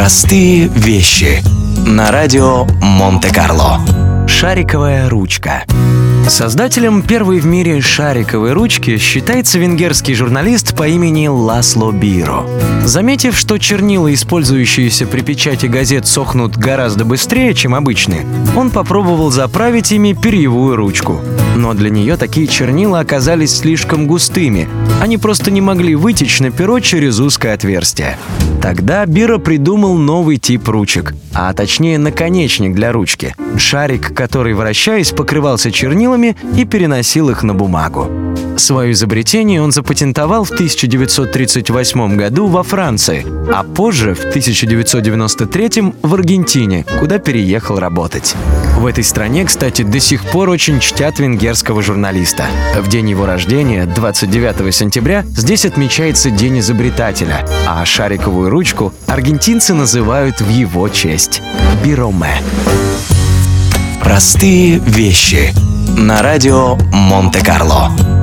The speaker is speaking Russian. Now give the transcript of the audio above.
Простые вещи на радио Монте-Карло. Шариковая ручка. Создателем первой в мире шариковой ручки считается венгерский журналист по имени Ласло Биро. Заметив, что чернила, использующиеся при печати газет, сохнут гораздо быстрее, чем обычные, он попробовал заправить ими перьевую ручку. Но для нее такие чернила оказались слишком густыми. Они просто не могли вытечь на перо через узкое отверстие. Тогда Бира придумал новый тип ручек, а точнее наконечник для ручки. Шарик, который, вращаясь, покрывался чернилами и переносил их на бумагу. Свое изобретение он запатентовал в 1938 году во Франции, а позже, в 1993 в Аргентине, куда переехал работать. В этой стране, кстати, до сих пор очень чтят венгерского журналиста. В день его рождения, 29 сентября, здесь отмечается День изобретателя, а шариковую ручку аргентинцы называют в его честь – бироме. Простые вещи на радио Монте-Карло.